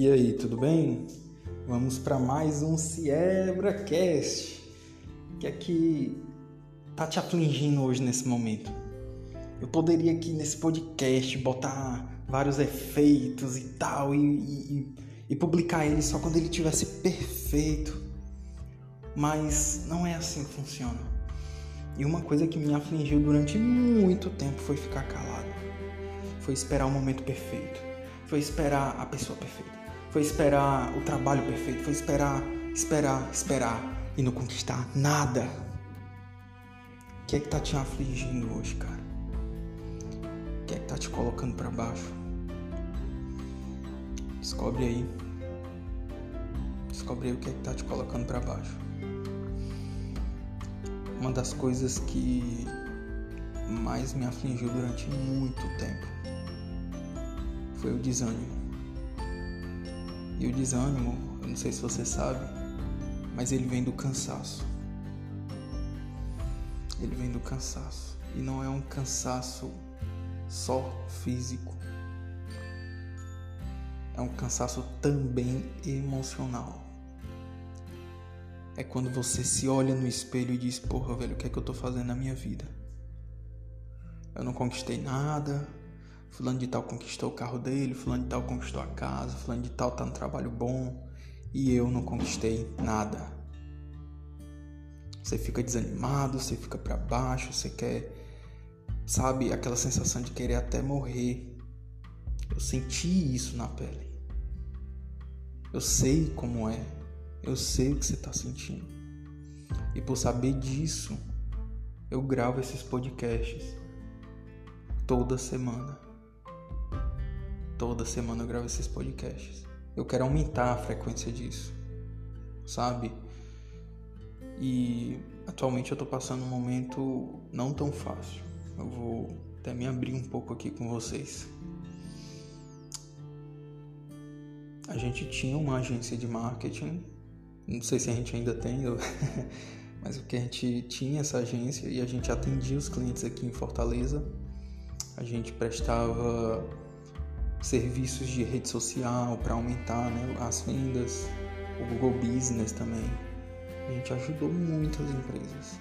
E aí, tudo bem? Vamos para mais um CiebraCast. O que é que tá te afligindo hoje nesse momento? Eu poderia aqui nesse podcast botar vários efeitos e tal e, e, e publicar ele só quando ele tivesse perfeito, mas não é assim que funciona. E uma coisa que me afligiu durante muito tempo foi ficar calado, foi esperar o momento perfeito, foi esperar a pessoa perfeita foi esperar o trabalho perfeito, foi esperar, esperar, esperar e não conquistar nada. O que é que tá te afligindo hoje, cara? O que é que tá te colocando para baixo? Descobre aí. Descobre aí o que é que tá te colocando para baixo. Uma das coisas que mais me afligiu durante muito tempo foi o desânimo. E o desânimo, eu não sei se você sabe, mas ele vem do cansaço. Ele vem do cansaço. E não é um cansaço só físico. É um cansaço também emocional. É quando você se olha no espelho e diz: Porra, velho, o que é que eu tô fazendo na minha vida? Eu não conquistei nada, Fulano de tal conquistou o carro dele, fulano de tal conquistou a casa, fulano de tal tá no trabalho bom e eu não conquistei nada. Você fica desanimado, você fica para baixo, você quer, sabe, aquela sensação de querer até morrer. Eu senti isso na pele. Eu sei como é. Eu sei o que você está sentindo. E por saber disso, eu gravo esses podcasts toda semana. Toda semana eu gravo esses podcasts. Eu quero aumentar a frequência disso, sabe? E atualmente eu tô passando um momento não tão fácil. Eu vou até me abrir um pouco aqui com vocês. A gente tinha uma agência de marketing, não sei se a gente ainda tem, mas o que a gente tinha essa agência e a gente atendia os clientes aqui em Fortaleza. A gente prestava serviços de rede social para aumentar né, as vendas, o Google Business também. A gente ajudou muitas empresas,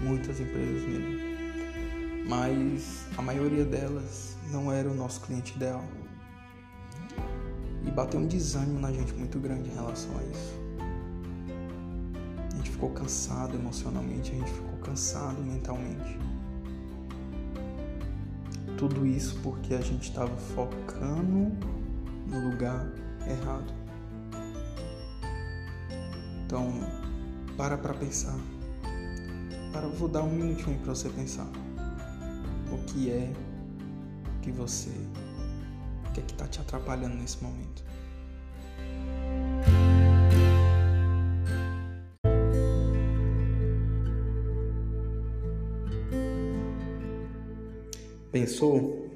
muitas empresas mesmo. Mas a maioria delas não era o nosso cliente ideal. E bateu um desânimo na gente muito grande em relação a isso. A gente ficou cansado emocionalmente, a gente ficou cansado mentalmente. Tudo isso porque a gente estava focando no lugar errado. Então, para para pensar. Para, vou dar um minutinho para você pensar. O que é que você. O que é que está te atrapalhando nesse momento? Pensou?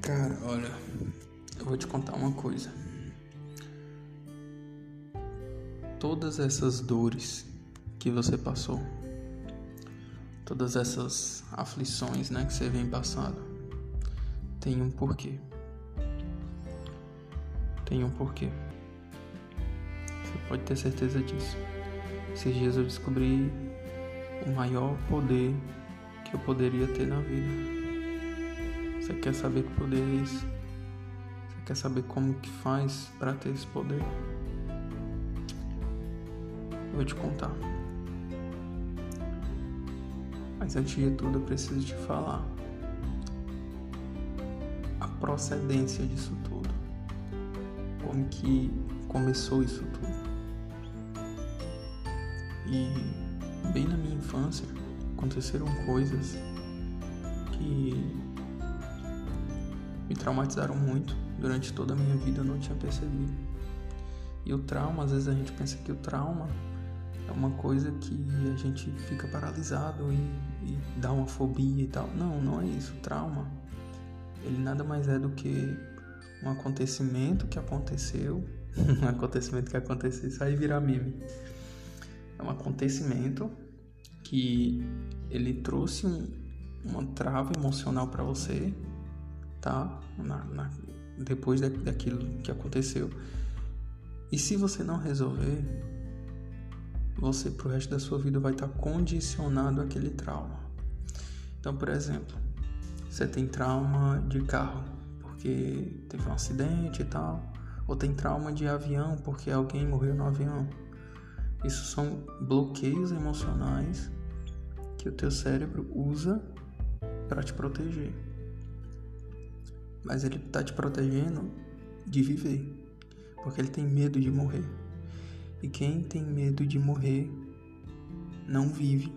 Cara, olha, eu vou te contar uma coisa. Todas essas dores que você passou, todas essas aflições, né, que você vem passando, tem um porquê. Tem um porquê. Você pode ter certeza disso. Esses dias eu descobri o maior poder que eu poderia ter na vida. Você quer saber que poder é esse? Você quer saber como que faz para ter esse poder? Vou te contar. Mas antes de tudo eu preciso te falar a procedência disso tudo. Como que começou isso tudo. E bem na minha infância, aconteceram coisas que me traumatizaram muito durante toda a minha vida, eu não tinha percebido. E o trauma, às vezes a gente pensa que o trauma é uma coisa que a gente fica paralisado e, e dá uma fobia e tal. Não, não é isso. O trauma, ele nada mais é do que um acontecimento que aconteceu, um acontecimento que aconteceu, isso aí virar meme. É um acontecimento que ele trouxe um, uma trava emocional para você, tá? Na, na, depois daquilo que aconteceu. E se você não resolver, você pro resto da sua vida vai estar condicionado àquele trauma. Então, por exemplo, você tem trauma de carro porque teve um acidente e tal, ou tem trauma de avião porque alguém morreu no avião. Isso são bloqueios emocionais que o teu cérebro usa para te proteger. Mas ele está te protegendo de viver, porque ele tem medo de morrer. E quem tem medo de morrer não vive.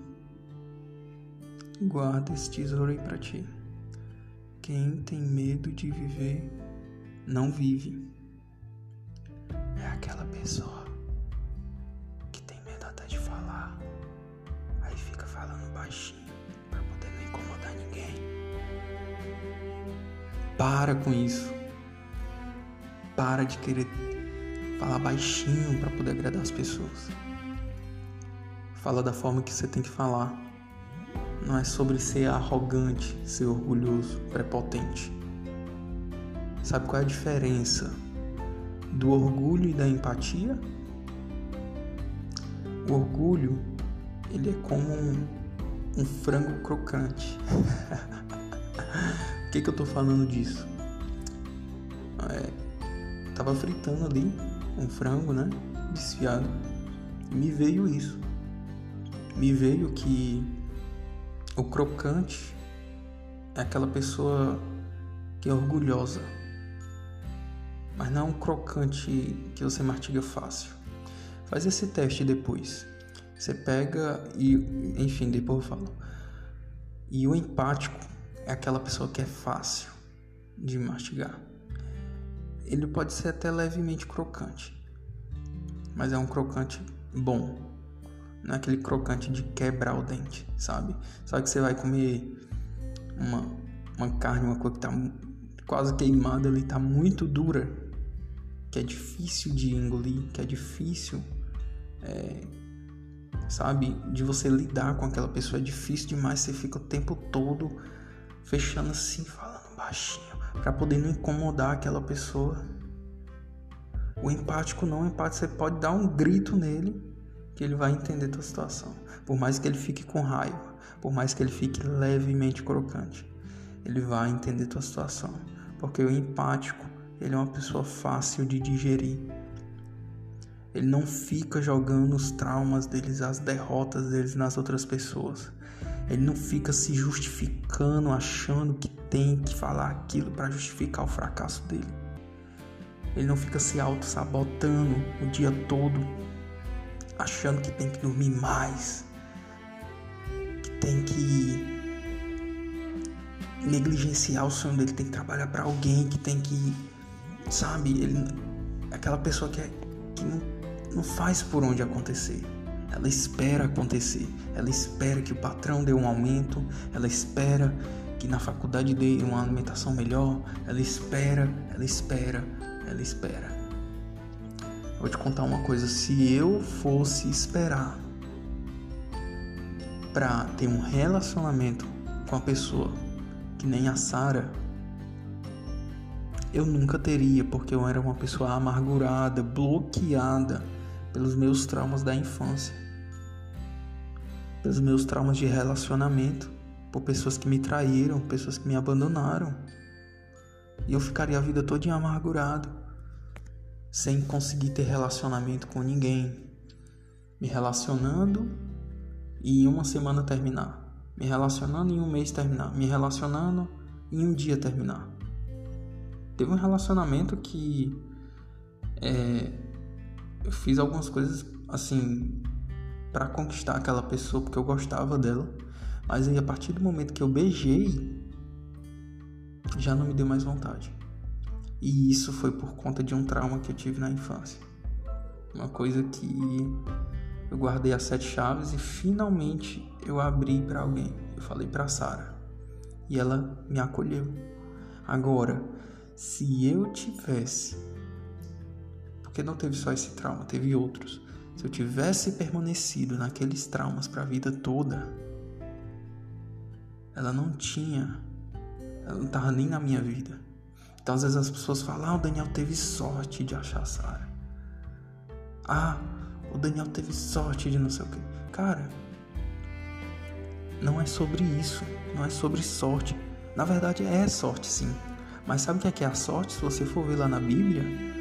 Guarda esse tesouro aí para ti. Quem tem medo de viver não vive. É aquela pessoa baixinho para poder não incomodar ninguém. Para com isso. Para de querer falar baixinho para poder agradar as pessoas. Fala da forma que você tem que falar. Não é sobre ser arrogante, ser orgulhoso, prepotente. Sabe qual é a diferença do orgulho e da empatia? O orgulho, ele é como um, um frango crocante. Por que, que eu tô falando disso? É, tava fritando ali um frango, né? Desfiado. Me veio isso. Me veio que o crocante é aquela pessoa que é orgulhosa, mas não é um crocante que você mastiga fácil. Faz esse teste depois. Você pega e, enfim, depois eu falo. E o empático é aquela pessoa que é fácil de mastigar. Ele pode ser até levemente crocante, mas é um crocante bom. Não é aquele crocante de quebrar o dente, sabe? Sabe que você vai comer uma, uma carne, uma coisa que tá quase queimada ali, tá muito dura, que é difícil de engolir, que é difícil, é, sabe? De você lidar com aquela pessoa é difícil demais, você fica o tempo todo fechando assim, falando baixinho, para poder não incomodar aquela pessoa. O empático não, o empático você pode dar um grito nele que ele vai entender tua situação. Por mais que ele fique com raiva, por mais que ele fique levemente crocante, ele vai entender tua situação. Porque o empático, ele é uma pessoa fácil de digerir. Ele não fica jogando os traumas deles, as derrotas deles nas outras pessoas. Ele não fica se justificando, achando que tem que falar aquilo para justificar o fracasso dele. Ele não fica se auto-sabotando o dia todo achando que tem que dormir mais, que tem que negligenciar o sonho dele, tem que trabalhar para alguém, que tem que, sabe, ele, aquela pessoa que, é, que não, não faz por onde acontecer. Ela espera acontecer, ela espera que o patrão dê um aumento, ela espera que na faculdade dê uma alimentação melhor, ela espera, ela espera, ela espera. Vou te contar uma coisa: se eu fosse esperar para ter um relacionamento com a pessoa que nem a Sara, eu nunca teria, porque eu era uma pessoa amargurada, bloqueada pelos meus traumas da infância, pelos meus traumas de relacionamento, por pessoas que me traíram, pessoas que me abandonaram. E eu ficaria a vida toda amargurado sem conseguir ter relacionamento com ninguém, me relacionando e em uma semana terminar, me relacionando em um mês terminar, me relacionando em um dia terminar. Teve um relacionamento que é, eu fiz algumas coisas assim para conquistar aquela pessoa porque eu gostava dela, mas aí a partir do momento que eu beijei já não me deu mais vontade. E isso foi por conta de um trauma que eu tive na infância. Uma coisa que eu guardei as sete chaves e finalmente eu abri para alguém. Eu falei para Sara e ela me acolheu. Agora, se eu tivesse, porque não teve só esse trauma, teve outros. Se eu tivesse permanecido naqueles traumas para a vida toda, ela não tinha, ela não estava nem na minha vida. Então às vezes as pessoas falam: ah, o Daniel teve sorte de achar a Sara. Ah, o Daniel teve sorte de não sei o que. Cara, não é sobre isso. Não é sobre sorte. Na verdade é sorte sim. Mas sabe o que é, que é a sorte? Se você for ver lá na Bíblia,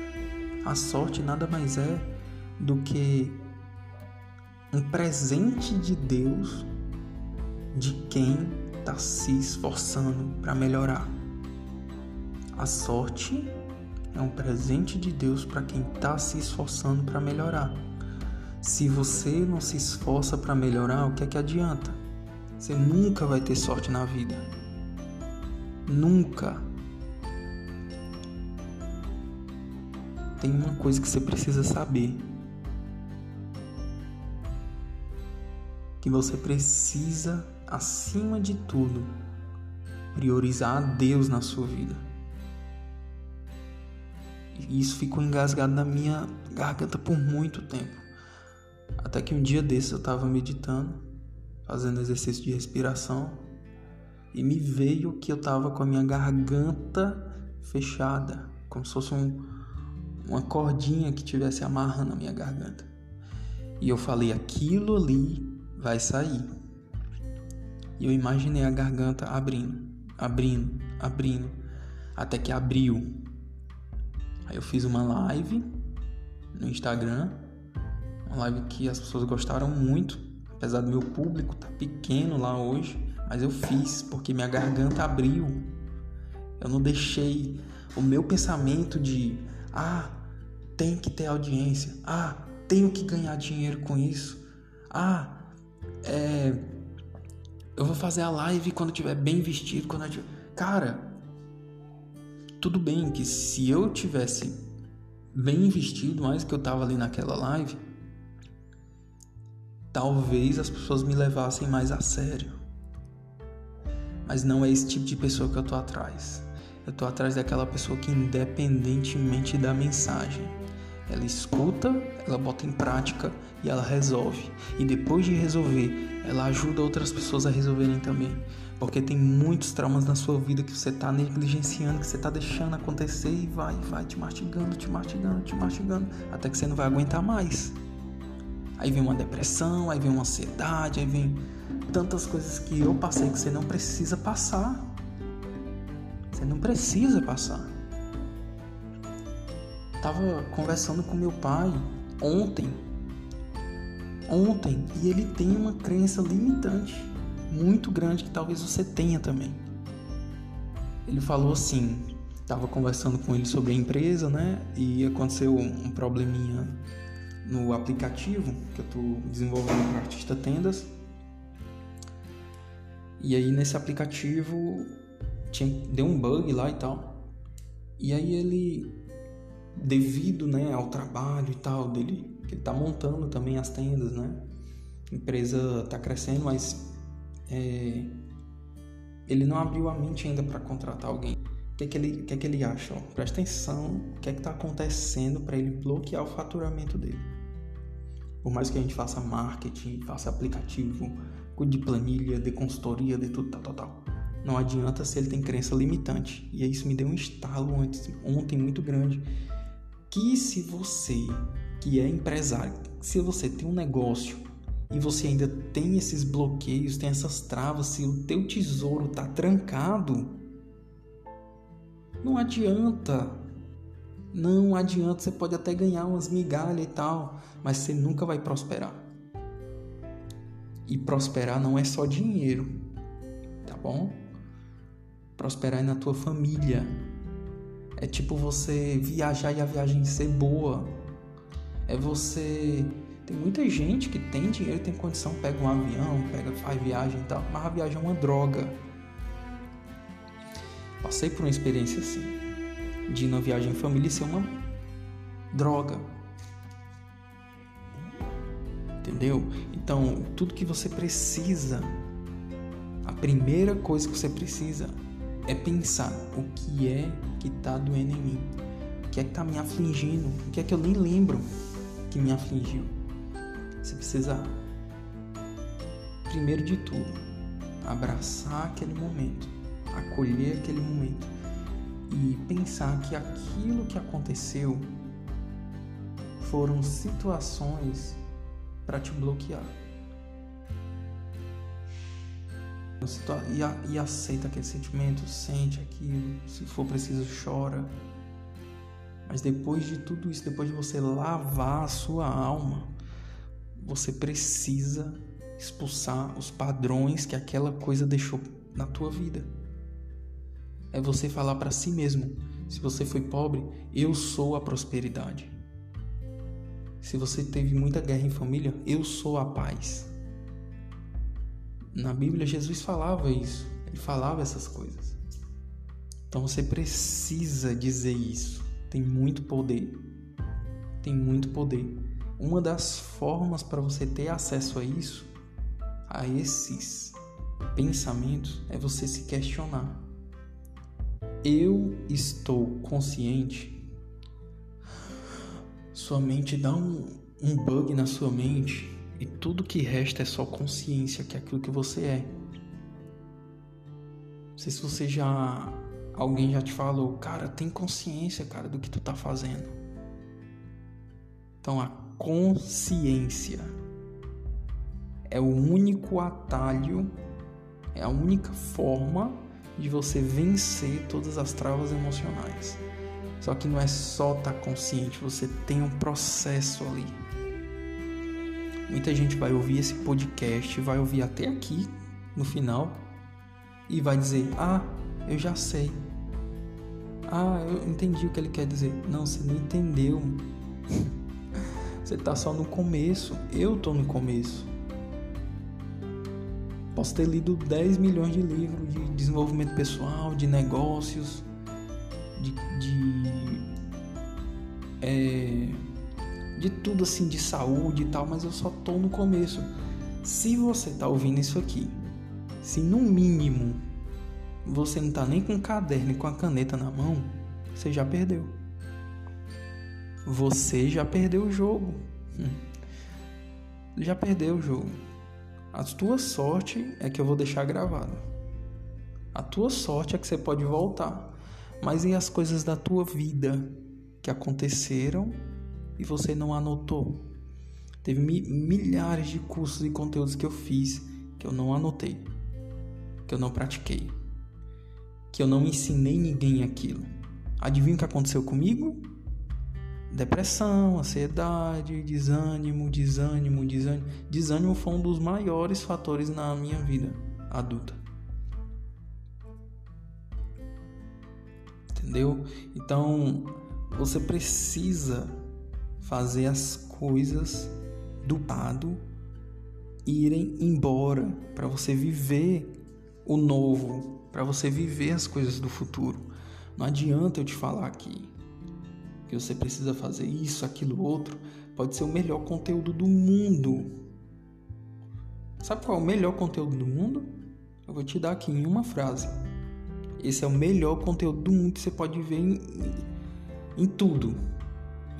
a sorte nada mais é do que um presente de Deus de quem está se esforçando para melhorar. A sorte é um presente de Deus para quem está se esforçando para melhorar. Se você não se esforça para melhorar, o que é que adianta? Você nunca vai ter sorte na vida. Nunca. Tem uma coisa que você precisa saber. Que você precisa, acima de tudo, priorizar a Deus na sua vida. E isso ficou engasgado na minha garganta por muito tempo. Até que um dia desses eu estava meditando fazendo exercício de respiração e me veio que eu tava com a minha garganta fechada, como se fosse um, uma cordinha que tivesse amarrando a minha garganta. E eu falei: aquilo ali vai sair. E eu imaginei a garganta abrindo, abrindo, abrindo, até que abriu. Aí eu fiz uma live no Instagram, uma live que as pessoas gostaram muito apesar do meu público tá pequeno lá hoje, mas eu fiz porque minha garganta abriu. Eu não deixei o meu pensamento de ah, tem que ter audiência, ah, tenho que ganhar dinheiro com isso, ah, é, eu vou fazer a live quando eu estiver bem vestido, quando eu tiver... cara, tudo bem que se eu tivesse bem vestido, mais que eu tava ali naquela live, talvez as pessoas me levassem mais a sério. Mas não é esse tipo de pessoa que eu tô atrás. Eu tô atrás daquela pessoa que, independentemente da mensagem, ela escuta, ela bota em prática e ela resolve. E depois de resolver, ela ajuda outras pessoas a resolverem também. Porque tem muitos traumas na sua vida que você está negligenciando, que você está deixando acontecer e vai, vai te mastigando, te mastigando, te mastigando, até que você não vai aguentar mais. Aí vem uma depressão, aí vem uma ansiedade, aí vem tantas coisas que eu passei que você não precisa passar. Você não precisa passar. Tava conversando com meu pai ontem. Ontem, e ele tem uma crença limitante muito grande que talvez você tenha também. Ele falou assim, tava conversando com ele sobre a empresa, né? E aconteceu um probleminha no aplicativo que eu estou desenvolvendo para Artista Tendas. E aí nesse aplicativo tinha, deu um bug lá e tal. E aí ele, devido né, ao trabalho e tal dele, que ele tá montando também as tendas, né? A empresa tá crescendo, mas é, ele não abriu a mente ainda para contratar alguém. O que, é que, ele, que, é que ele acha? Ó, presta atenção o que é que está acontecendo para ele bloquear o faturamento dele. Por mais que a gente faça marketing, faça aplicativo, cuide de planilha, de consultoria, de tudo, tal, tal, tal. Não adianta se ele tem crença limitante. E isso me deu um estalo antes, ontem muito grande. Que se você, que é empresário, se você tem um negócio e você ainda tem esses bloqueios, tem essas travas, se o teu tesouro tá trancado, não adianta não adianta, você pode até ganhar umas migalhas e tal, mas você nunca vai prosperar. E prosperar não é só dinheiro, tá bom? Prosperar é na tua família. É tipo você viajar e a viagem ser boa. É você. Tem muita gente que tem dinheiro, tem condição, pega um avião, pega, faz viagem e tal, mas a viagem é uma droga. Passei por uma experiência assim de ir na viagem em família ser uma droga. Entendeu? Então, tudo que você precisa, a primeira coisa que você precisa é pensar o que é que está doendo em mim, o que é que está me afligindo, o que é que eu nem lembro que me afligiu. Você precisa, primeiro de tudo, abraçar aquele momento, acolher aquele momento e pensar que aquilo que aconteceu foram situações para te bloquear. E, aceita aquele sentimento, sente aquilo, se for preciso, chora. Mas depois de tudo isso, depois de você lavar a sua alma, você precisa expulsar os padrões que aquela coisa deixou na tua vida. É você falar para si mesmo: se você foi pobre, eu sou a prosperidade. Se você teve muita guerra em família, eu sou a paz. Na Bíblia, Jesus falava isso, ele falava essas coisas. Então você precisa dizer isso. Tem muito poder. Tem muito poder. Uma das formas para você ter acesso a isso, a esses pensamentos, é você se questionar. Eu estou consciente? Sua mente dá um, um bug na sua mente e tudo que resta é só consciência, que é aquilo que você é. Não sei se você já. Alguém já te falou, cara, tem consciência, cara, do que tu tá fazendo. Então a consciência é o único atalho, é a única forma de você vencer todas as travas emocionais. Só que não é só estar tá consciente, você tem um processo ali. Muita gente vai ouvir esse podcast, vai ouvir até aqui no final e vai dizer: Ah, eu já sei. Ah, eu entendi o que ele quer dizer. Não, você não entendeu. você tá só no começo. Eu tô no começo. Posso ter lido 10 milhões de livros de desenvolvimento pessoal, de negócios, de, de é, de tudo assim, de saúde e tal, mas eu só tô no começo. Se você tá ouvindo isso aqui, se no mínimo você não tá nem com o caderno e com a caneta na mão, você já perdeu. Você já perdeu o jogo. Hum. Já perdeu o jogo. A tua sorte é que eu vou deixar gravado. A tua sorte é que você pode voltar. Mas e as coisas da tua vida que aconteceram e você não anotou. Teve milhares de cursos e conteúdos que eu fiz que eu não anotei, que eu não pratiquei, que eu não ensinei ninguém aquilo. Adivinha o que aconteceu comigo? Depressão, ansiedade, desânimo, desânimo, desânimo. Desânimo foi um dos maiores fatores na minha vida adulta. Entendeu? Então, você precisa fazer as coisas do lado irem embora, para você viver o novo, para você viver as coisas do futuro. Não adianta eu te falar aqui que você precisa fazer isso, aquilo, outro. Pode ser o melhor conteúdo do mundo. Sabe qual é o melhor conteúdo do mundo? Eu vou te dar aqui em uma frase. Esse é o melhor conteúdo do mundo que você pode ver em, em tudo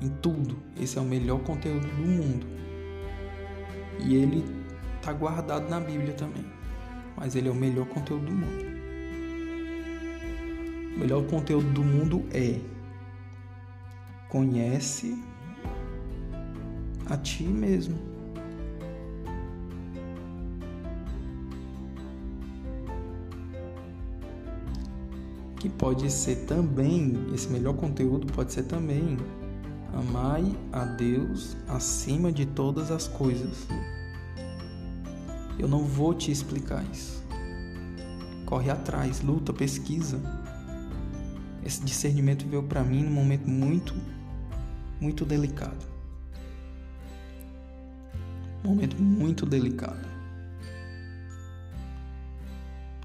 em tudo. Esse é o melhor conteúdo do mundo. E ele está guardado na Bíblia também. Mas ele é o melhor conteúdo do mundo. O melhor conteúdo do mundo é conhece a ti mesmo. Que pode ser também, esse melhor conteúdo pode ser também Amai a Deus acima de todas as coisas. Eu não vou te explicar isso. Corre atrás, luta, pesquisa. Esse discernimento veio para mim num momento muito, muito delicado. Um momento muito delicado.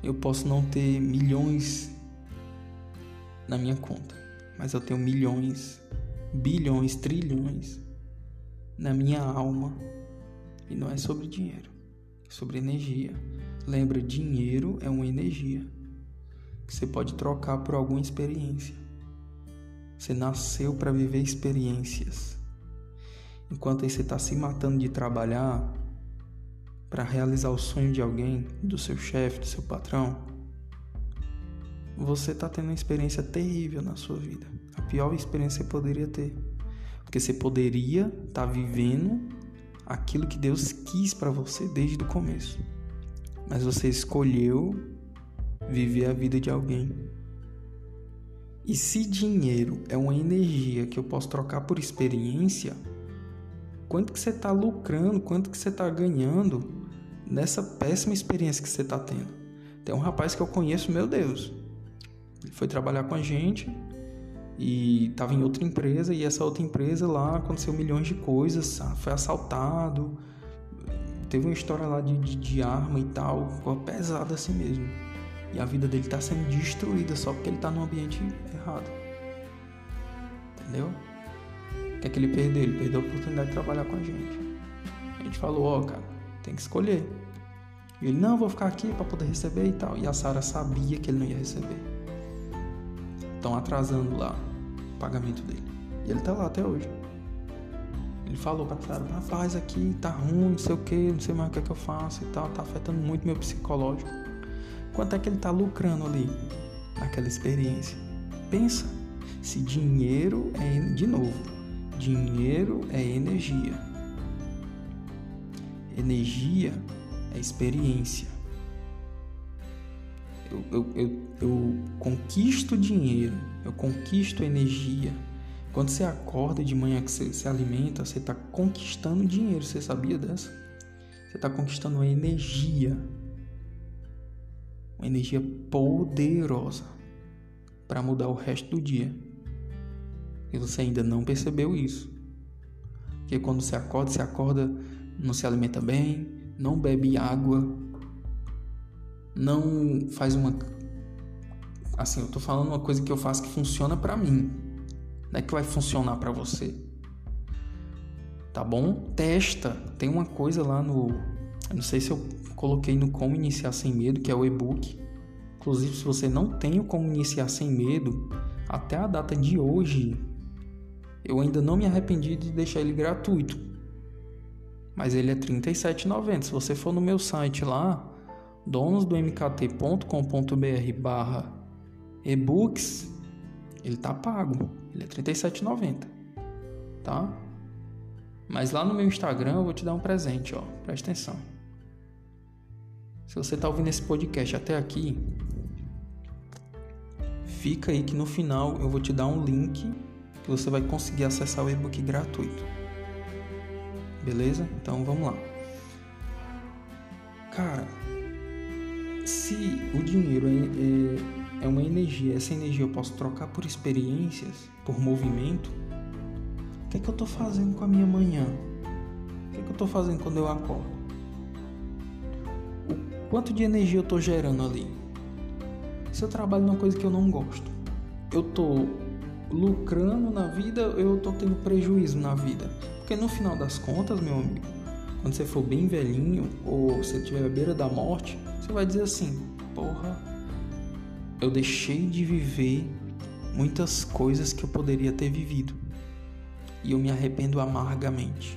Eu posso não ter milhões na minha conta, mas eu tenho milhões bilhões, trilhões na minha alma. E não é sobre dinheiro, é sobre energia. Lembra, dinheiro é uma energia que você pode trocar por alguma experiência. Você nasceu para viver experiências. Enquanto aí você está se matando de trabalhar para realizar o sonho de alguém, do seu chefe, do seu patrão, você está tendo uma experiência terrível na sua vida. A pior experiência que você poderia ter. Porque você poderia estar tá vivendo aquilo que Deus quis para você desde o começo. Mas você escolheu viver a vida de alguém. E se dinheiro é uma energia que eu posso trocar por experiência, quanto que você está lucrando, quanto que você está ganhando nessa péssima experiência que você está tendo? Tem um rapaz que eu conheço, meu Deus, ele foi trabalhar com a gente e estava em outra empresa e essa outra empresa lá aconteceu milhões de coisas, foi assaltado, teve uma história lá de, de, de arma e tal, ficou pesada assim mesmo. E a vida dele está sendo destruída só porque ele está no ambiente errado. Entendeu? O que é que ele perdeu? Ele perdeu a oportunidade de trabalhar com a gente. A gente falou, ó, oh, cara, tem que escolher. E ele, não, vou ficar aqui para poder receber e tal. E a Sara sabia que ele não ia receber. Estão atrasando lá o pagamento dele. E ele tá lá até hoje. Ele falou pra Sara, rapaz, aqui tá ruim, não sei o que, não sei mais o que é que eu faço e tal, tá afetando muito meu psicológico. Quanto é que ele está lucrando ali naquela experiência? Pensa, se dinheiro é de novo, dinheiro é energia. Energia é experiência. Eu, eu, eu, eu conquisto dinheiro, eu conquisto energia. Quando você acorda de manhã que você se alimenta, você está conquistando dinheiro. Você sabia dessa? Você está conquistando energia uma energia poderosa para mudar o resto do dia. E você ainda não percebeu isso. Porque quando você acorda, você acorda, não se alimenta bem, não bebe água, não faz uma assim, eu tô falando uma coisa que eu faço que funciona para mim. Não é que vai funcionar para você. Tá bom? Testa. Tem uma coisa lá no eu não sei se eu coloquei no Como Iniciar Sem Medo, que é o e-book. Inclusive, se você não tem o Como Iniciar Sem Medo, até a data de hoje, eu ainda não me arrependi de deixar ele gratuito. Mas ele é R$ 37,90. Se você for no meu site lá, donosdomkt.com.br barra e-books, ele tá pago. Ele é R$ 37,90. Tá? Mas lá no meu Instagram eu vou te dar um presente, ó. Presta atenção. Se você está ouvindo esse podcast até aqui, fica aí que no final eu vou te dar um link que você vai conseguir acessar o e-book gratuito. Beleza? Então vamos lá. Cara, se o dinheiro é, é, é uma energia, essa energia eu posso trocar por experiências, por movimento, o que é que eu estou fazendo com a minha manhã? O que é que eu estou fazendo quando eu acordo? Quanto de energia eu estou gerando ali? Se eu trabalho numa coisa que eu não gosto, eu estou lucrando na vida eu estou tendo prejuízo na vida? Porque no final das contas, meu amigo, quando você for bem velhinho ou você estiver à beira da morte, você vai dizer assim: porra, eu deixei de viver muitas coisas que eu poderia ter vivido e eu me arrependo amargamente.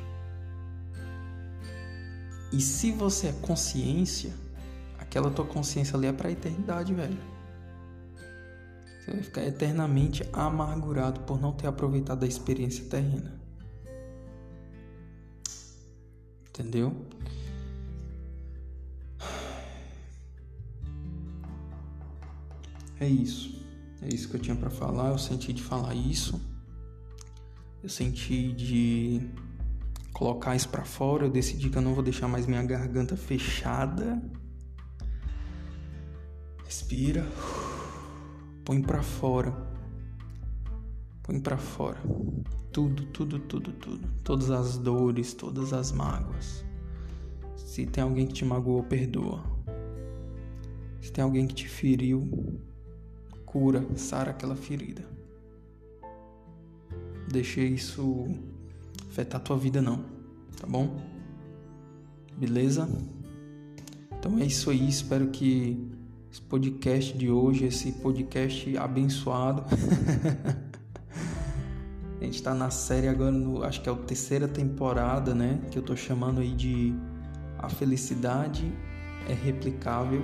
E se você é consciência, aquela tua consciência ali é para a eternidade, velho. Você vai ficar eternamente amargurado por não ter aproveitado a experiência terrena. Entendeu? É isso. É isso que eu tinha para falar. Eu senti de falar isso. Eu senti de colocar isso para fora. Eu decidi que eu não vou deixar mais minha garganta fechada Respira. Põe para fora. Põe para fora. Tudo, tudo, tudo, tudo. Todas as dores, todas as mágoas. Se tem alguém que te magoou, perdoa. Se tem alguém que te feriu, cura, sara aquela ferida. Deixe isso afetar tua vida não, tá bom? Beleza? Então é isso aí, espero que esse podcast de hoje, esse podcast abençoado. a gente está na série agora, no, acho que é a terceira temporada, né? Que eu tô chamando aí de A Felicidade é Replicável.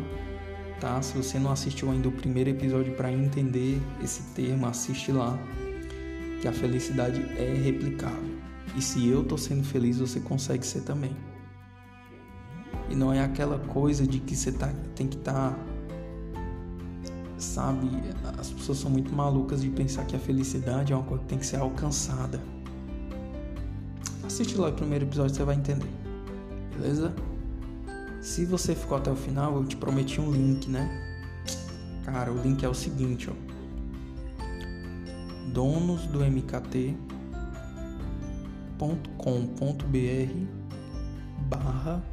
tá? Se você não assistiu ainda o primeiro episódio para entender esse termo, assiste lá. Que a felicidade é replicável. E se eu tô sendo feliz, você consegue ser também. E não é aquela coisa de que você tá, tem que estar. Tá, sabe? As pessoas são muito malucas de pensar que a felicidade é uma coisa que tem que ser alcançada. Assiste lá o primeiro episódio, você vai entender. Beleza? Se você ficou até o final, eu te prometi um link, né? Cara, o link é o seguinte, ó. Donos do MKT .com.br barra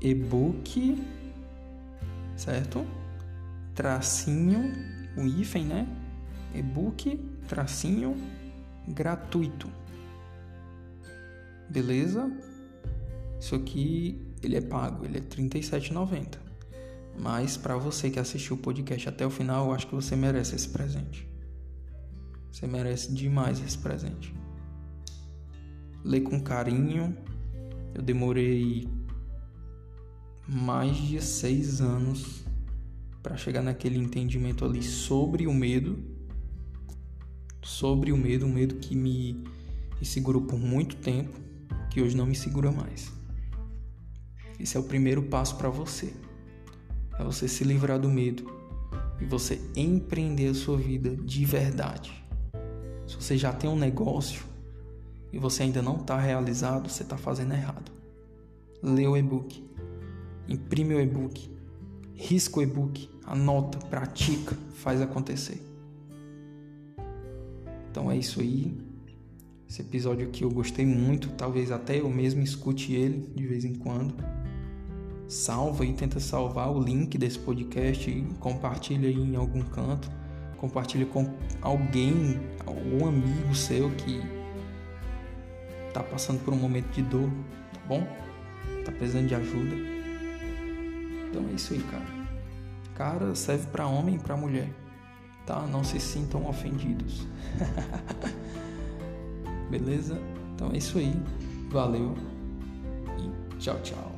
ebook certo tracinho o hífen né ebook tracinho gratuito beleza isso aqui ele é pago, ele é R$ 37,90. Mas para você que assistiu o podcast até o final, eu acho que você merece esse presente. Você merece demais esse presente. Lê com carinho. Eu demorei mais de seis anos para chegar naquele entendimento ali sobre o medo. Sobre o medo, um medo que me, me segurou por muito tempo, que hoje não me segura mais. Esse é o primeiro passo para você. É você se livrar do medo e você empreender a sua vida de verdade. Se você já tem um negócio e você ainda não está realizado, você está fazendo errado. Lê o e-book, imprime o e-book, risca o e-book, anota, pratica, faz acontecer. Então é isso aí. Esse episódio aqui eu gostei muito, talvez até eu mesmo escute ele de vez em quando salva e tenta salvar o link desse podcast e compartilha aí em algum canto. Compartilha com alguém, algum amigo seu que tá passando por um momento de dor, tá bom? Tá precisando de ajuda. Então é isso aí, cara. Cara, serve para homem e para mulher, tá? Não se sintam ofendidos. Beleza? Então é isso aí. Valeu e tchau, tchau.